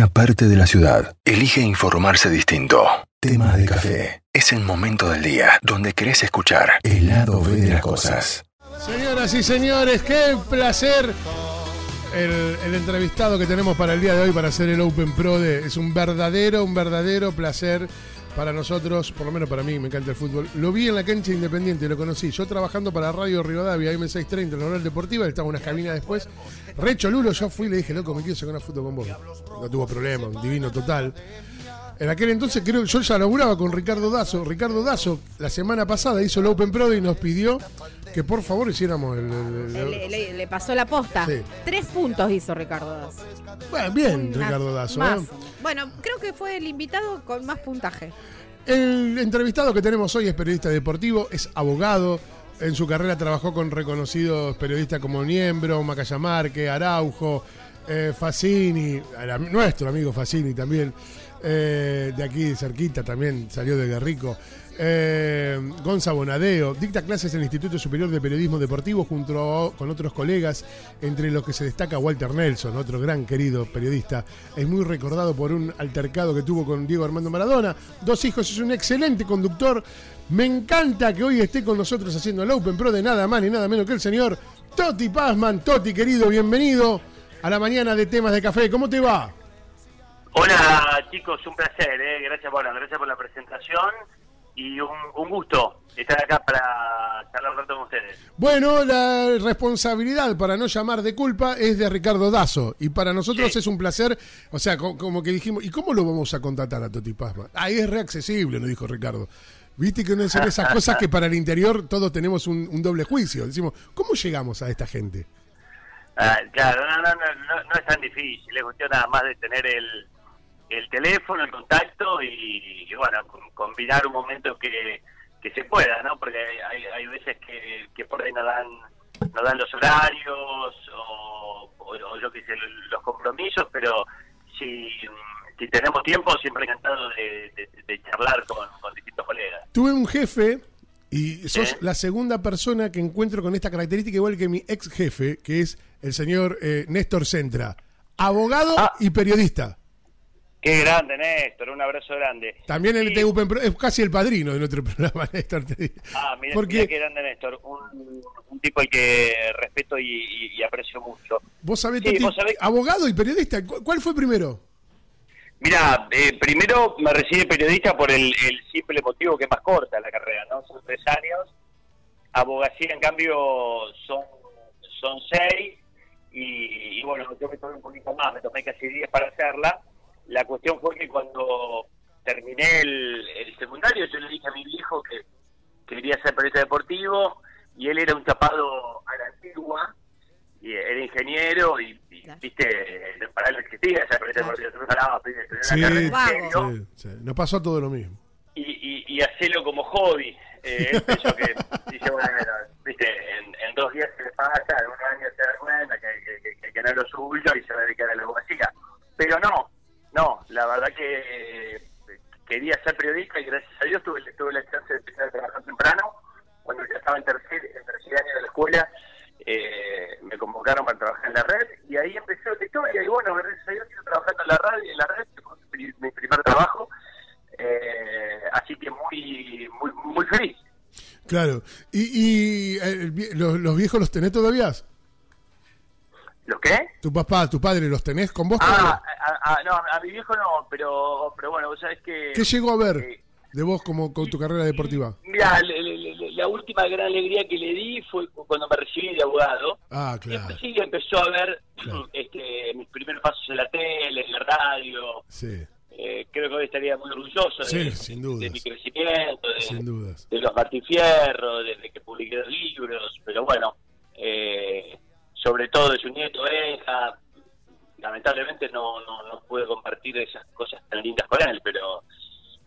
una parte de la ciudad elige informarse distinto. Temas de café. Es el momento del día donde querés escuchar el lado B de las cosas. Señoras y señores, qué placer. El, el entrevistado que tenemos para el día de hoy para hacer el Open Pro de, es un verdadero, un verdadero placer para nosotros, por lo menos para mí, me encanta el fútbol. Lo vi en la cancha independiente, lo conocí. Yo trabajando para Radio Rivadavia, M630, en la Oral Deportiva, estaba unas cabinas después. Recho Lulo, yo fui y le dije, loco, me quiero sacar una foto con vos. No tuvo problema, un divino total. En aquel entonces creo yo ya laburaba con Ricardo Dazo. Ricardo Dazo la semana pasada hizo el Open Pro y nos pidió que por favor hiciéramos el... el- el- Le, le- le pasó la posta. Sí. Tres puntos hizo Ricardo Das. Bueno, bien, Una- Ricardo Dazo. ¿eh? Bueno, creo que fue el invitado con más puntaje. El entrevistado que tenemos hoy es periodista deportivo, es abogado. En su carrera trabajó con reconocidos periodistas como Niembro, Macayamarque, Araujo, eh, Facini, nuestro amigo Facini también, eh, de aquí cerquita también, salió de Guerrico. Eh, Gonza Bonadeo dicta clases en el Instituto Superior de Periodismo Deportivo junto con otros colegas, entre los que se destaca Walter Nelson, otro gran querido periodista. Es muy recordado por un altercado que tuvo con Diego Armando Maradona. Dos hijos, es un excelente conductor. Me encanta que hoy esté con nosotros haciendo el Open Pro de nada más ni nada menos que el señor Toti Pazman. Toti, querido, bienvenido a la mañana de temas de café. ¿Cómo te va? Hola chicos, un placer, ¿eh? gracias, por, gracias por la presentación y un, un gusto estar acá para charlar un rato con ustedes. Bueno, la responsabilidad, para no llamar de culpa, es de Ricardo Dazo. Y para nosotros Sí. es un placer, o sea, co- como que dijimos, ¿y cómo lo vamos a contratar a Toti Pazman? Ahí es reaccesible, nos dijo Ricardo. Viste que no son esas cosas que para el interior todos tenemos un, un doble juicio. Decimos, ¿cómo llegamos a esta gente? Ah, claro, no, no, no, no, no es tan difícil, es cuestión nada más de tener el, el teléfono, el contacto y, y, bueno, com- combinar un momento que, que se pueda, ¿no? Porque hay, hay, veces que, que por ahí no dan, no dan los horarios o, o, o yo qué sé, los compromisos, pero si, si tenemos tiempo, siempre encantado de, de- de charlar con, con distintos colegas. Tuve un jefe y sos la segunda persona que encuentro con esta característica, igual que mi ex jefe, que es el señor eh, Néstor Centra. Abogado Ah. y periodista. Qué grande, Néstor, un abrazo grande. También el Sí. TUP Pro- es casi el padrino de nuestro programa, Néstor. te digo. Ah, mira, Porque qué grande Néstor, un, un tipo al que respeto y, y- y aprecio mucho. vos sabés, Sí, Toti, vos sabés- abogado y periodista, ¿cu- ¿cuál fue primero? Mira, eh, primero me recibí periodista por el, el simple motivo que es más corta la carrera, ¿no? Son tres años. Abogacía, en cambio, son, son seis. Y, y bueno, yo me tomé un poquito más, me tomé casi diez para hacerla. La cuestión fue que cuando terminé el, el secundario, yo le dije a mi viejo que quería ser periodista deportivo y él era un tapado a la antigua y era ingeniero y, y, Claro. viste para él no existía esa periodista Claro. deportiva tú hablabas de de una Sí, carrera Sí, sí, Nos pasó todo lo mismo. y, y, y hacerlo como hobby eh, pensó que dice bueno viste en, en dos días se le pasa en un año se da cuenta que, que, que, que no es lo suyo y se va a dedicar a la abogacía pero no no la verdad que eh, quería ser periodista y gracias a Dios tuve, tuve la chance de empezar a trabajar temprano cuando ya estaba en tercer, en tercer año de la escuela eh, me convocaron para trabajar en la red y ahí empezó la historia y bueno, gracias a Dios sigo trabajando en la radio, en la red, mi, mi primer trabajo, eh, así que muy, muy, muy feliz. Claro. ¿Y, y eh, el los, los viejos los tenés todavía? ¿Lo qué? ¿Tu papá, tu padre los tenés con vos Ah, todavía? A, a- no, a mi viejo no, pero, pero bueno, vos sabés que... ¿Qué llegó a ver eh, de vos como con tu carrera deportiva? Mira, la última gran alegría que le di fue cuando me recibí de abogado. Ah, Y claro. sí empezó a ver Claro. este, mis primeros pasos en la tele, en la radio, Sí, Eh, creo que hoy estaría muy orgulloso Sí, de, sin dudas. de mi crecimiento, de, sin dudas. de los Martín Fierro, desde que publiqué los libros, pero bueno, eh, sobre todo de su nieto, hija, lamentablemente no, no, no pude compartir esas cosas tan lindas con él, pero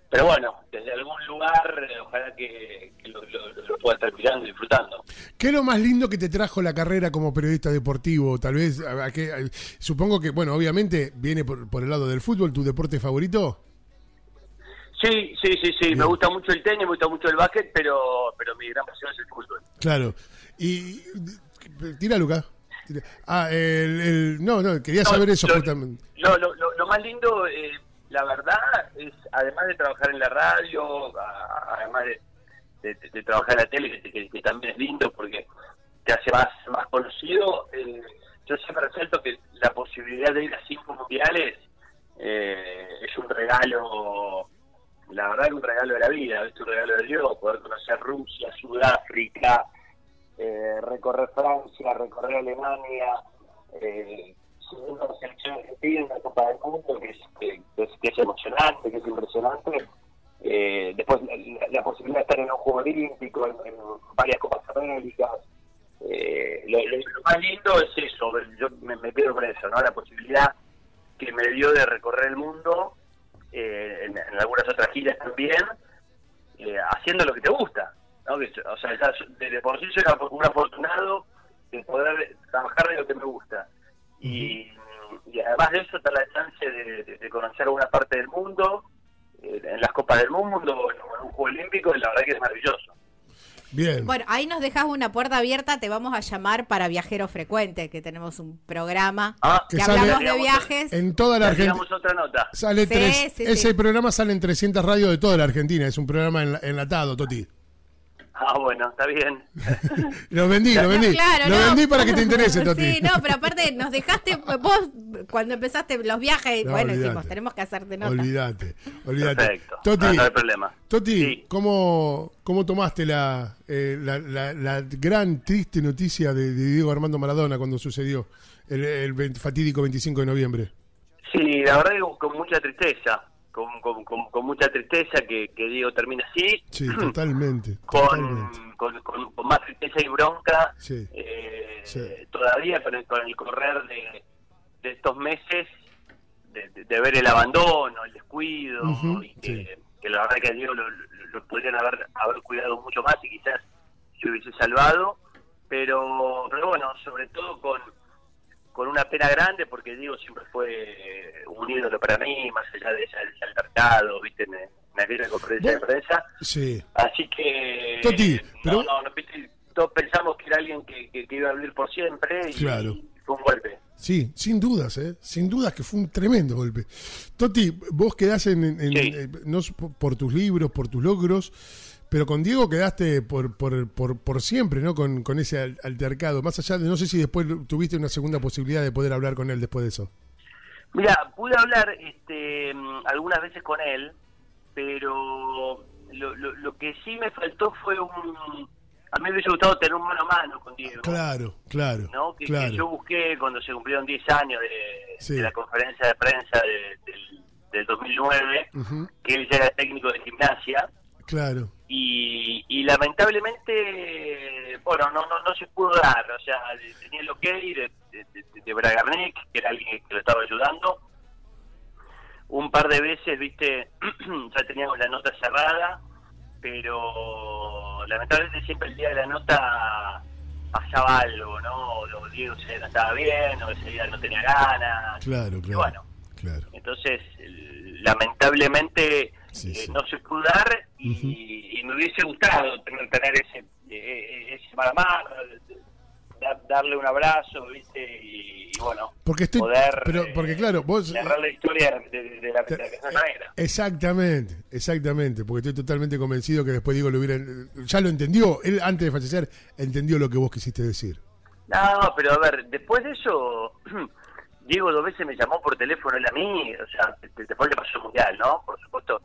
pero bueno, desde algún lugar, eh, ojalá que, que lo, lo- lo pueda estar mirando y disfrutando. ¿Qué es lo más lindo que te trajo la carrera como periodista deportivo? Tal vez, a- a- supongo que, bueno, obviamente viene por, por el lado del fútbol, ¿tu deporte favorito? Sí, sí, sí, sí, Bien. me gusta mucho el tenis, me gusta mucho el básquet, pero pero mi gran pasión es el fútbol. Claro. Y tira, Luca. Ah, el, el- no, no, quería No, saber eso lo- justamente. Lo, lo, lo, más lindo, eh, la verdad, es además de trabajar en la radio, a- además de, de- de trabajar en la tele, que, que- que también es lindo porque te hace más, más conocido, eh, yo siempre resalto que la posibilidad de ir a cinco mundiales eh, es un regalo, la verdad que un regalo de la vida, es un regalo de Dios, poder conocer Rusia, Sudáfrica, eh, recorrer Francia, recorrer Alemania, eh, siguiendo la selección argentina en la Copa del Mundo, que es, que, es, emocionante, que es impresionante. Eh, después la, posibilidad de estar en un Juego Olímpico, en, varias Copas Américas. Eh, lo, más lindo es eso, yo me, me quedo con eso, ¿no? La posibilidad que me dio de recorrer el mundo, eh, en, en algunas otras giras también, eh, haciendo lo que te gusta. ¿No? Que, o sea, ya de, de por sí soy un afortunado de poder trabajar de lo que me gusta. Y, y además de eso, está la chance de, de- de conocer alguna parte del mundo, eh, en las Copas del Mundo, en, un Juego Olímpico, y la verdad que es maravilloso. Bien. Bueno, ahí nos dejas una puerta abierta, te vamos a llamar para Viajero Frecuente, que tenemos un programa Ah, Que que sale- hablamos de viajes. En toda la Argentina. otra nota. Sale Sí, tres, sí, ese sí. programa sale en 300 radios de toda la Argentina. Es un programa enla- enlatado, Toti. Ah, bueno, está bien. Lo vendí, lo No, vendí. claro, lo no. vendí para que te interese, Toti. Sí, no, pero aparte nos dejaste, vos cuando empezaste los viajes, No, bueno, dijimos, tenemos que hacerte nota. Olvídate, olvídate. Perfecto. Toti, No, no hay problema. Toti, Sí. ¿cómo, ¿cómo tomaste la, eh, la, la- la gran triste noticia de, de Diego Armando Maradona cuando sucedió el, el 20 fatídico 25 de noviembre? Sí, la verdad que con mucha tristeza, con, con, con, con mucha tristeza que, que Diego termina así. Sí, totalmente, totalmente. con, con, con- con más tristeza y bronca Sí, eh, sí. todavía con el, con el correr de, de estos meses de, de- de ver el abandono, el descuido y que, sí. que la verdad que a Diego lo, lo- lo podrían haber, haber cuidado mucho más y quizás se hubiese salvado pero pero bueno, sobre todo con con una pena grande porque Diego siempre fue un ídolo para mí, más allá de ese altercado, viste, en, en aquella conferencia de prensa. sí. Así que. Toti, no, pero- no, no, viste, todos pensamos que era alguien que, que, que iba a vivir por siempre y, Claro. y fue un golpe. Sí, sin dudas, ¿eh? Sin dudas que fue un tremendo golpe. Toti, vos quedás en, en- Sí. eh, no por tus libros, por tus logros, pero con Diego quedaste por, por, por, por siempre, ¿no? Con, con ese al- altercado. Más allá de, no sé si después tuviste una segunda posibilidad de poder hablar con él después de eso. Mira, pude hablar este, algunas veces con él, pero lo, lo, lo que sí me faltó fue un. A mí me hubiese gustado tener un mano a mano con Diego. Claro, claro, ¿no? Que, yo busqué cuando se cumplieron 10 años de, Sí. de la conferencia de prensa de- del, del 2009, Ujú, que él ya era técnico de gimnasia. Claro, y, y lamentablemente, bueno, no, no, no se pudo dar, o sea, tenía el ok de, de, de- de Bragarnik, que era alguien que lo estaba ayudando. Un par de veces, viste, ya teníamos la nota cerrada, pero lamentablemente siempre el día de la nota pasaba algo, ¿no? O Diego se no estaba bien, o ese día no tenía ganas. claro, Y claro. bueno, claro. entonces, lamentablemente Sí, eh, no se pudo dar y, y me hubiese gustado tener, tener ese, eh, ese mano a mano, da- darle un abrazo, ¿viste? Y, y bueno, Porque estoy, poder pero eh, porque claro, vos narrar la historia de, de- de la, de la negra. Exactamente, exactamente, porque estoy totalmente convencido que después digo lo hubiera, ya lo entendió, él antes de fallecer entendió lo que vos quisiste decir. No, pero a ver, después de eso, Diego dos veces me llamó por teléfono él a mí, o sea, de- después le pasó el mundial, ¿no? Por supuesto,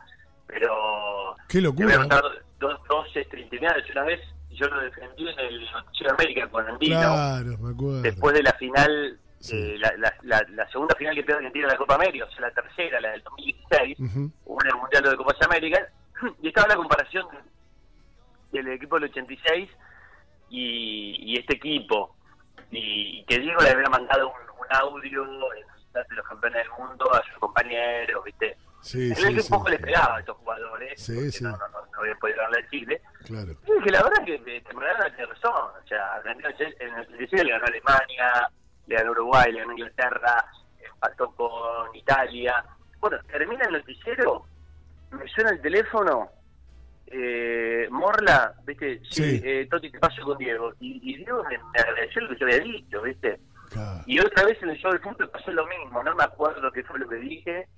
pero Qué locura. contar dos, dos intimidades. Una vez yo lo defendí en el de América con Andino, Claro, me acuerdo. después de la final, Sí. eh, la, la, la, la segunda final que pierde Argentina en la Copa América, o sea, la tercera, la del 2016, Ujú, hubo en el Mundial de Copas Américas, y estaba la comparación del equipo del 86 y, y este equipo. Y, que Diego le había mandado un audio en de los campeones del mundo a sus compañeros, ¿viste? Sí, Él sí, poco le pegaba a estos jugadores, Sí, porque sí. no, no, no, no había podido ganarle a Chile. Claro. Y dije, la verdad que eh, que Maradona tiene razón. O sea, en el 86 le ganó a Alemania, le ganó Uruguay, le ganó Inglaterra, empató con Italia. Bueno, termina el noticiero, me suena el teléfono eh, Morla, ¿viste? Sí, Sí. eh, Toti, te paso con Diego. Y, y Diego me, me agradeció lo que yo había dicho, ¿viste? Claro. Y otra vez en el show del fútbol pasó lo mismo, no me acuerdo qué fue lo que dije.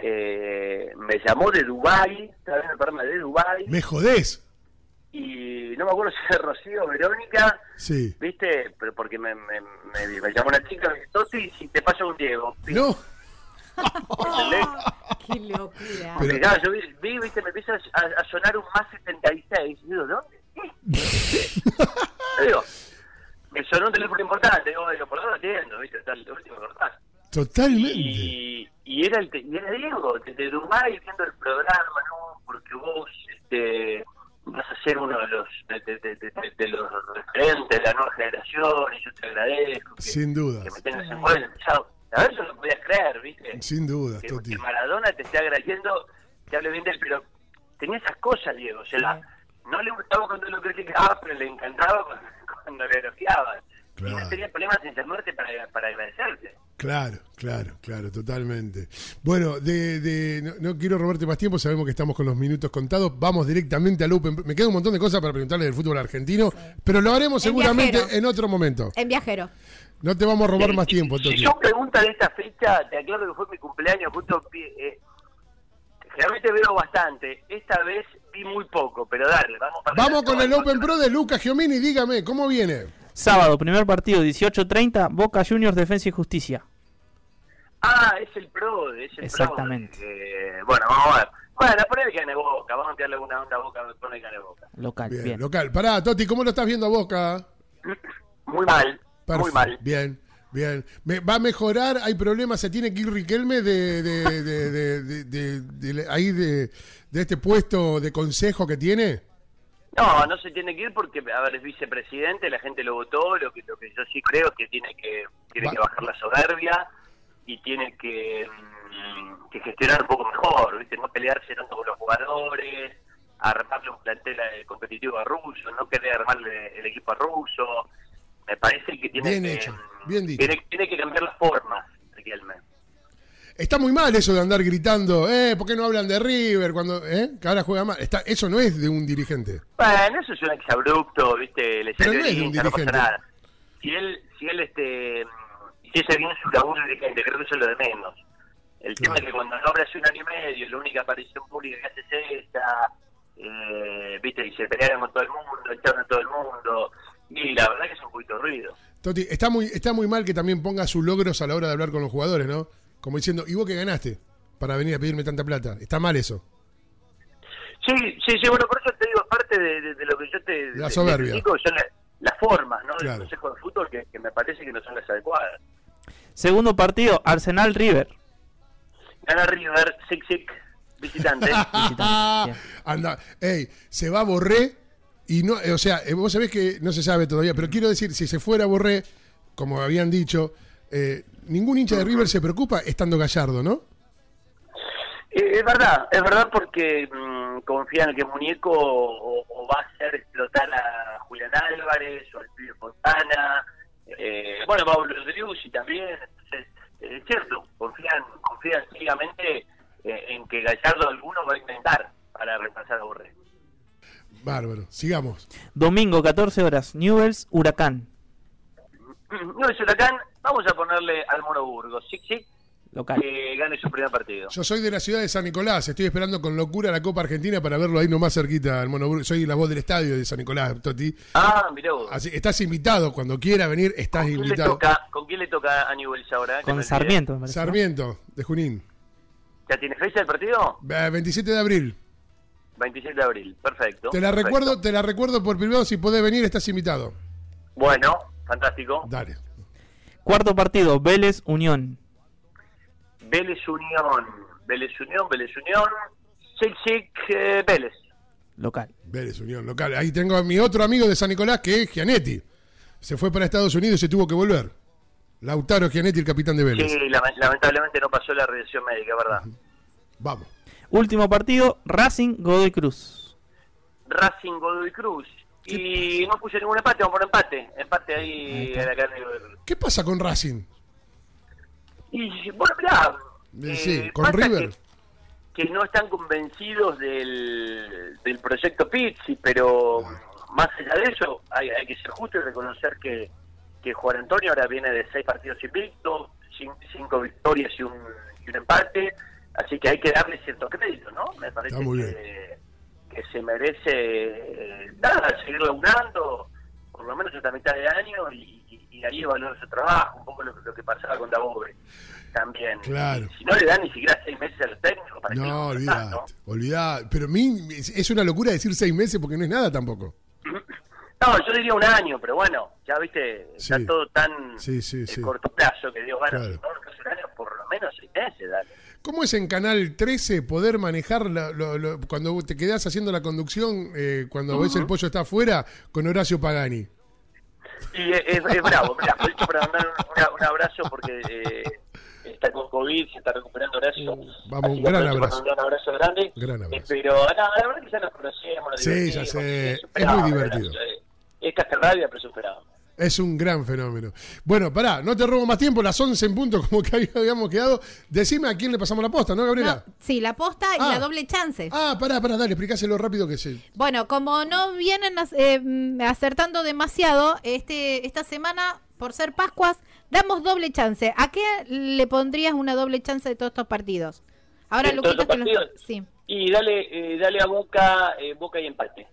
Eh, me llamó de Dubai, estaba en el programa de Dubai Me jodés. y no me acuerdo si era Rocío o Verónica, Sí. ¿viste? Pero porque me, me, me- me llamó una chica, me dice, Toti, si te paso con Diego. No. ¿Entendés? Qué locura. Porque claro, yo vi, vi, viste, me empieza a, a sonar un más 76. Y digo, ¿dónde? ¿Qué? digo, me sonó un teléfono importante. Digo, por dónde atiendo, viste, está el último cortás. Totalmente. Y, y era el te- y era Diego, desde Dubái viendo el programa, ¿no? Porque vos este, vas a ser uno de los de, de- de- los referentes de la nueva generación y yo te agradezco que, Sin dudas. que me tengas en cuenta. A ver, yo no podías creer, ¿viste? Sin dudas, que, que Maradona te esté agradeciendo, te hable bien de él, pero tenía esas cosas, Diego. O sea, la- no le gustaba cuando lo criticaba, pero le encantaba cuando, cuando le elogiaban. Y no tenía problemas en llamarte para, para agradecerte. Claro, claro, claro, totalmente. Bueno, de, de- no, no quiero robarte más tiempo, sabemos que estamos con los minutos contados. Vamos directamente al Open. Me queda un montón de cosas para preguntarle del fútbol argentino, pero lo haremos En seguramente viajero. en otro momento. En viajero. No te vamos a robar Sí, más si- tiempo, Si Toti. son preguntas de esta fecha, te aclaro que fue mi cumpleaños, justo eh, generalmente veo bastante. Esta vez vi muy poco, pero dale, vamos para Vamos adelante, con el. Open Pro de Lucas Giomini. Dígame, ¿cómo viene? Sábado, primer partido, 18.30, Boca Juniors, Defensa y Justicia. Ah, es el pro, es el Exactamente. pro. Eh, bueno, vamos a ver. Bueno, ponele que gane Boca, vamos a tirarle una onda a Boca, ponele que gane Boca. Local, Bien, bien. local. Pará, Toti, ¿cómo lo estás viendo a Boca? Muy mal, muy mal. Bien, bien. Me- ¿Va a mejorar? ¿Hay problemas? ¿Se tiene que ir Riquelme de, de, de, de- ahí de, de este puesto de consejo que tiene? No, no se tiene que ir porque, a ver, es vicepresidente, la gente lo votó, lo que, lo que yo sí creo es que tiene que, tiene Va- que bajar la soberbia y tiene que, mm, que gestionar un poco mejor, ¿viste? No pelearse tanto con los jugadores, armarle un plantel eh, competitivo a Russo, no querer armarle el equipo a Russo. Me parece que tiene Bien que, hecho, mm, bien dicho. Tiene, tiene que cambiar las formas, Riquelme. Está muy mal eso de andar gritando, eh, ¿por qué no hablan de River cuando, eh, que ahora juega mal? Está, eso no es de un dirigente. Bueno, eso es un exabrupto, ¿viste? Le Pero no es de un no pasa dirigente. nada. Si él, si él este, hiciese bien su laburo de dirigente, creo que eso es lo de menos. El tema Claro. es que cuando nombra hace un año y medio, la única aparición pública que hace es esta, eh, ¿viste? Y se pelearon con todo el mundo, echaron a todo el mundo. Y la verdad que es un poquito ruido. Toti, está muy, está muy mal que también ponga sus logros a la hora de hablar con los jugadores, ¿no? Como diciendo, ¿y vos qué ganaste? Para venir a pedirme tanta plata. Está mal eso. Sí, sí, sí, bueno, por eso te digo, parte de, de- de lo que yo te, La te- soberbia. te critico son la- las formas, ¿no? Claro. Del Consejo de Fútbol que, que me parece que no son las adecuadas. Segundo partido, Arsenal River. Gana River, Sick Sick, visitante. Visitante. Anda, ey, se va Borré y no, eh, o sea, eh, vos sabés que no se sabe todavía, pero quiero decir, si se fuera Borré, como habían dicho, eh, ningún hincha de River se preocupa estando Gallardo, ¿no? Es verdad, es verdad porque mm, confían en que Muñeco o, va a hacer explotar a Julián Álvarez o al Pío Fontana, eh, bueno, Pablo Driussi también, entonces, es cierto, confían, confían ciegamente en que Gallardo alguno va a inventar Bárbaro, sigamos. Domingo, 14 horas, Newells, Huracán. No es Huracán, vamos a ponerle al Mono Burgos, sí, sí, Local. que gane su primer partido. Yo soy de la ciudad de San Nicolás, estoy esperando con locura la Copa Argentina para verlo ahí nomás cerquita al Monoburgo. Soy la voz del estadio de San Nicolás, Toti. Ah, mirá vos. Así, estás invitado, cuando quiera venir, estás ¿Con quién, le invitado. toca, ¿Con quién le toca a Newell's ahora? Con. Sarmiento, me parece. ¿no? Sarmiento, de Junín. ¿Ya tiene fecha el partido? Eh, 27 de abril. 27 de abril, perfecto. Te la perfecto. recuerdo, te la recuerdo por privado, si podés venir, estás invitado. Bueno, fantástico. Dale. Cuarto partido, Vélez, Unión. Vélez Unión, Vélez Unión, Vélez Unión, Chic Chic eh, Vélez. Local. Vélez Unión local. Ahí tengo a mi otro amigo de San Nicolás, que es Gianetti. Se fue para Estados Unidos y se tuvo que volver. Lautaro Gianetti, el capitán de Vélez. Sí, lame- lamentablemente no pasó la revisión médica, ¿verdad? Vamos. Último partido, Racing, Godoy Cruz. Racing Godoy Cruz. Y no puse ningún empate, vamos por empate. Empate ahí en la carne de Godoy Cruz. ¿Qué pasa con Racing? Y bueno, mirá. Eh, sí, con pasa River. que- que no están convencidos del, del proyecto Pizzi, pero más allá de eso, hay, hay que ser justo y reconocer que, que Juan Antonio ahora viene de seis partidos invictos, cin- cinco victorias y un, y un empate, así que hay que darle cierto crédito, ¿no? Me parece que, que se merece eh, nada, seguir laburando por lo menos esta mitad de año y, y, y ahí evaluar su trabajo, un poco lo, lo que pasaba con Dabove también. Claro. Si no le dan ni siquiera seis meses al técnico para que No, lo olvidate, ¿no? olvidate. Pero a mí es una locura decir seis meses porque no es nada tampoco. No, yo diría un año, pero bueno, ya viste, Sí. está todo tan Sí, sí, corto plazo que digo, bueno, Claro. no que un año, por lo menos seis meses, dale. ¿Cómo es en Canal 13 poder manejar la- lo- lo- cuando te quedás haciendo la conducción, eh, cuando ves el pollo está afuera, con Horacio Pagani? Y es, es- es bravo, mira, aprovecho para mandar un, abrazo porque eh, está con COVID, se está recuperando Horacio. Uh, vamos, un gran abrazo. mandar un abrazo grande. Gran Eh, abrazo. pero no, la verdad que ya nos conocemos, nos Sí, ya sé, es es muy divertido. Eh, Es Castelrabia, pero superado. Es un gran fenómeno. Bueno, pará, no te robo más tiempo, las 11 en punto como que habíamos quedado. Decime a quién le pasamos la posta, ¿no, Gabriela? No, sí, la posta y Ah. la doble chance. Ah, pará, pará, dale, explicáselo rápido que sí. Bueno, como no vienen eh, mm, acertando demasiado, este esta semana, por ser Pascuas, damos doble chance. ¿A qué le pondrías una doble chance de todos estos partidos? Ahora, ¿De todos Luquita, estos te lo- partidos? Sí, Y dale, eh, dale a Boca, eh, Boca y empate.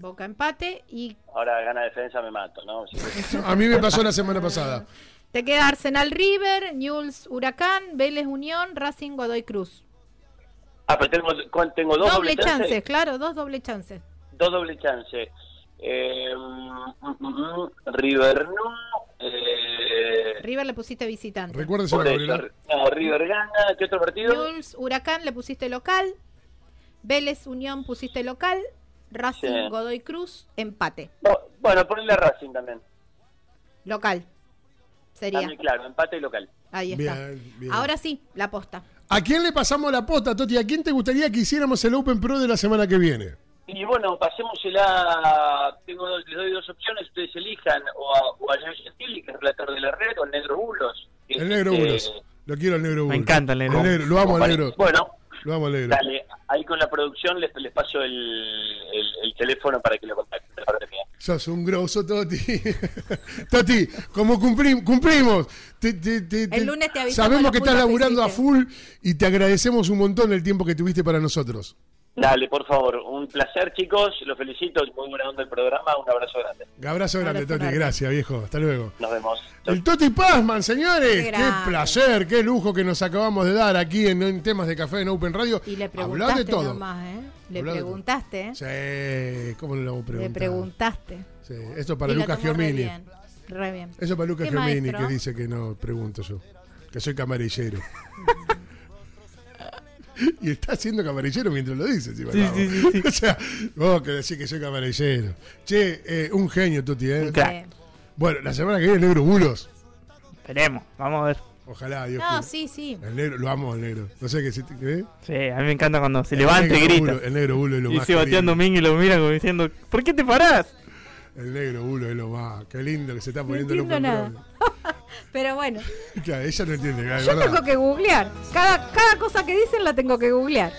Boca empate y Ahora gana defensa, me mato, ¿no? Sí. A mí me pasó la semana pasada. te queda Arsenal River, Newell's Huracán, Vélez Unión, Racing Godoy Cruz. Ah, pero tengo, ¿cuán- tengo dos Doble doble chances. chance, claro, dos doble chances. Dos doble chances. Eh, mm, mm, mm, River no. Eh, River le pusiste visitante. Eso, Gabriela. no, River gana. ¿Qué otro partido? Newell's Huracán le pusiste local, Vélez Unión pusiste local, Racing Sí. Godoy Cruz empate. No, bueno, ponle a Racing también. Local. Sería. También, claro, empate y local. Ahí está. Bien, bien. Ahora sí, la posta. ¿A quién le pasamos la posta, Toti? ¿A quién te gustaría que hiciéramos el Open Pro de la semana que viene? Y bueno, pasémosela. Tengo dos, les doy dos opciones. Ustedes elijan o a, o a Joe Gentili, que es relator de la red, o al Negro Bulos. El negro este- Bulos. Lo quiero al negro Bulos. encanta el negro. Lo amo al negro. Bueno, Lo amo al negro. dale. Ahí con la producción les, les paso el, el, el teléfono para que lo contacten. Sos un grosso, Toti. Toti, como cumplim- cumplimos. Te- te- te- te- El lunes te avisamos Sabemos que estás que laburando a full y te agradecemos un montón el tiempo que tuviste para nosotros. Dale, por favor. Un placer, chicos. Los felicito. Muy buena onda el programa. Un abrazo grande. Abrazo grande, Abrazo Toti. grande. Gracias, viejo. Hasta luego. Nos vemos. El Toti Pazman, señores. Qué placer, qué lujo que nos acabamos de dar aquí en, en temas de café en Open Radio. Y le preguntaste de todo. nomás, ¿eh? Le de todo. preguntaste, ¿eh? Sí, ¿cómo no lo vamos a Le preguntar? preguntaste. Sí, esto para Y Lucas re Giomini. bien, Re bien. Eso para Lucas ¿Qué Giomini, maestro? que dice que no pregunto yo. Que soy camarillero. y está haciendo camarillero mientras lo dice. encima, Sí, sí, sí, sí. o sea, vos que decís que soy camarillero. Che, eh, un genio, Tuti, ¿eh? Eh, Bueno, la semana que viene, el negro Bulos. Esperemos, vamos a ver. Ojalá, Dios No, quiera. sí, sí. El negro, lo amo al negro. No sé qué si ¿qué? Sí, a mí me encanta cuando se El levanta y grita. Bulo- el negro Bulo es lo Y más. Sebastián querido. Domínguez lo mira como diciendo, ¿por qué te parás? El negro Bulo es lo más. Qué lindo que se está No poniendo el Pero bueno, Claro, ella no entiende, claro, yo ¿verdad? tengo que googlear. Cada, cada cosa que dicen la tengo que googlear.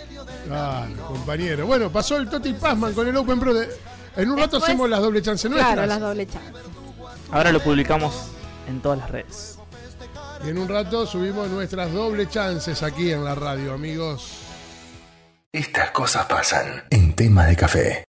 Claro, compañero. Bueno, pasó el Toti Pazman con el Open Pro. de- En un rato Después- hacemos las doble chance nuestras. Claro, las doble chances. Ahora lo publicamos en todas las redes. Y en un rato subimos nuestras doble chances aquí en la radio, amigos. Estas cosas pasan en tema de café.